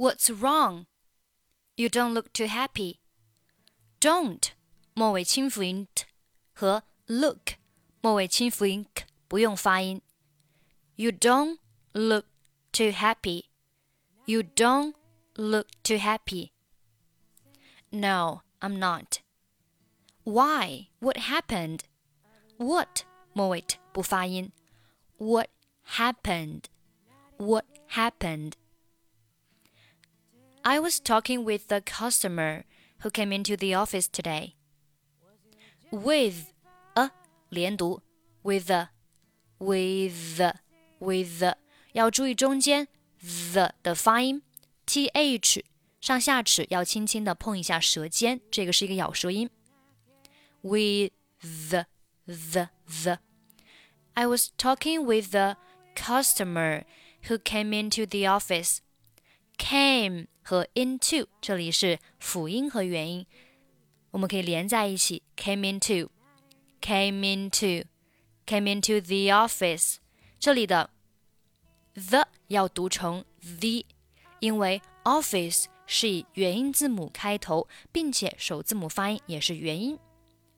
What's wrong? You don't look too happy. Don't 末尾清辅音 t 和 look 末尾清辅音 k 不用发音。You don't look too happy. You don't look too happy. No, I'm not. Why? What happened? What 末尾不发音。What happened? What happened? I was talking with the customer who came into the office today. With a 连读，with a, with a, with a, 要注意中间 the 的发音，th 上下齿要轻轻的碰一下舌尖，这个是一个咬舌音。With the the the. I was talking with the customer who came into the office. Came 和 into 这里是辅音和元音，我们可以连在一起。Came into, came into, came into the office。这里的 the 要读成 the，因为 office 是以元音字母开头，并且首字母发音也是元音。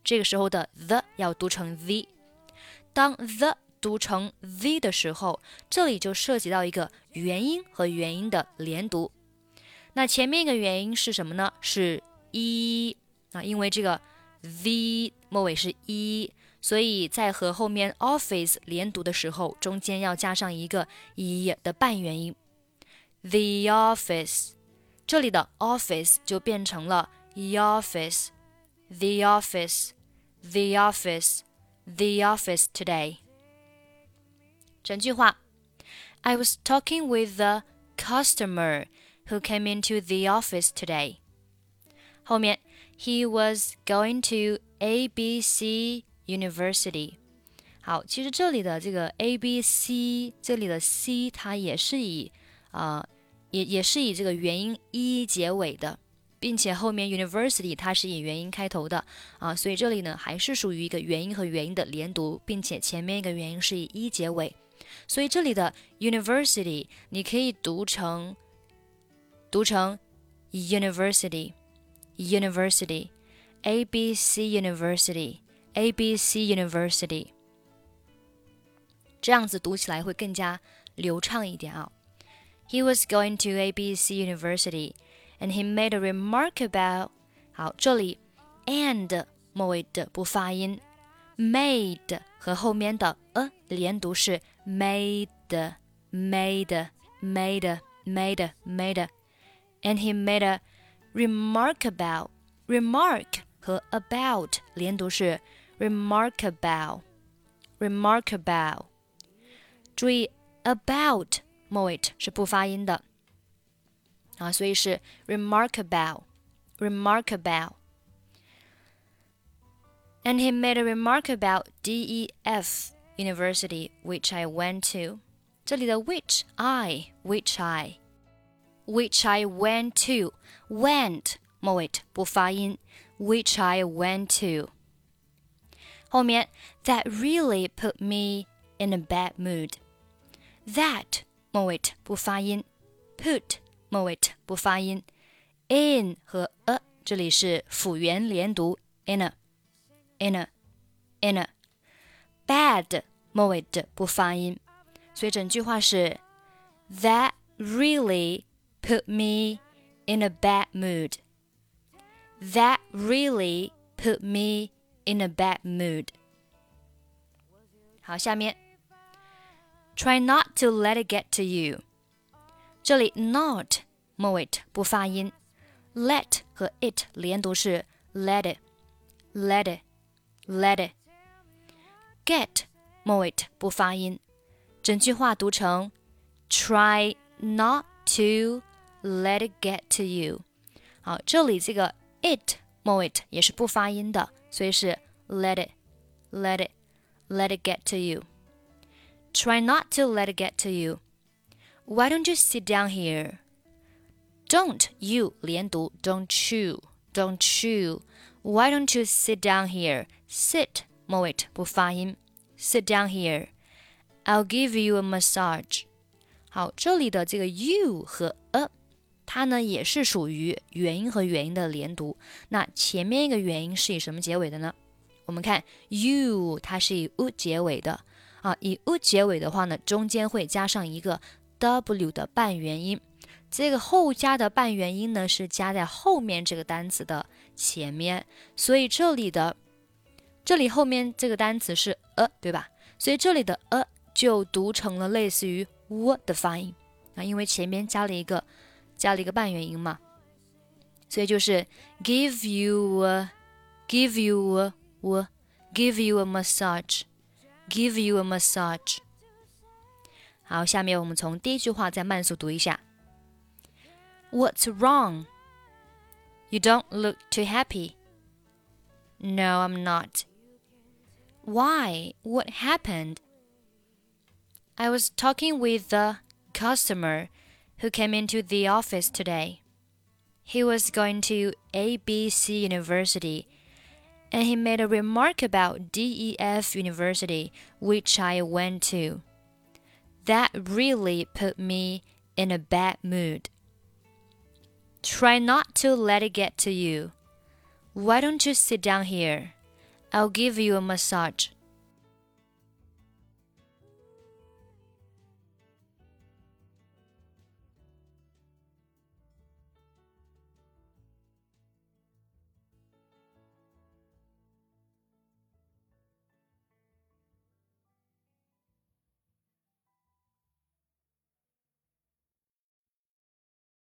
这个时候的 the 要读成 the。当 the 读成 the 的时候，这里就涉及到一个元音和元音的连读。那前面一个元音是什么呢？是一啊，因为这个 the 末尾是一所以在和后面 office 连读的时候，中间要加上一个一的半元音。The office，这里的 office 就变成了 the office，the office，the office，the office today。整句话，I was talking with the customer who came into the office today. 后面，He was going to ABC University. 好，其实这里的这个 A B C，这里的 C 它也是以啊、呃，也也是以这个元音 e 结尾的，并且后面 University 它是以元音开头的啊，所以这里呢还是属于一个元音和元音的连读，并且前面一个元音是以 e 结尾，所以这里的 University 你可以读成读成 University，University，A B C University，A B C University。这样子读起来会更加流畅一点啊。He was going to ABC University, and he made a remark about 好，这里 and 末尾的不发音，made 和后面的 a 连读是 made made made made made, and he made a remark about remark 和 about 连读是 remark about remark about。注意 about 末尾是不发音的啊，所以是 remarkable remarkable。And he made a remark about DEF University, which I went to. 这里的 which I which I which I went to went 末尾不发音，which I went to。后面 that really put me in a bad mood。that 末尾不发音，put 末尾不发音，in 和 a 这里是辅元连读，in a in a in a bad 末尾的不发音，所以整句话是 That really put me in a bad mood. That really put me in a bad mood. 好，下面 Try not to let it get to you。这里 not 末尾不发音，let 和 it 连读是 let it，let it，let it。get 末尾不发音，整句话读成 Try not to let it get to you。好，这里这个 it 末尾也是不发音的，所以是 let it，let it，let it get to you。Try not to let it get to you. Why don't you sit down here? Don't you 连读，don't you, don't you. Why don't you sit down here? Sit 末尾不发音，sit down here. I'll give you a massage. 好，这里的这个 you 和 a 它呢也是属于元音和元音的连读。那前面一个元音是以什么结尾的呢？我们看 you，它是以 u 结尾的啊。以 u 结尾的话呢，中间会加上一个 w 的半元音。这个后加的半元音呢，是加在后面这个单词的前面，所以这里的这里后面这个单词是 a，对吧？所以这里的 a 就读成了类似于 w 的发音啊，因为前面加了一个加了一个半元音嘛，所以就是 give you a，give you a。我 give you a massage, give you a massage。好，下面我们从第一句话再慢速读一下。What's wrong? You don't look too happy. No, I'm not. Why? What happened? I was talking with the customer who came into the office today. He was going to ABC University and he made a remark about DEF University, which I went to. That really put me in a bad mood. Try not to let it get to you. Why don't you sit down here? I'll give you a massage.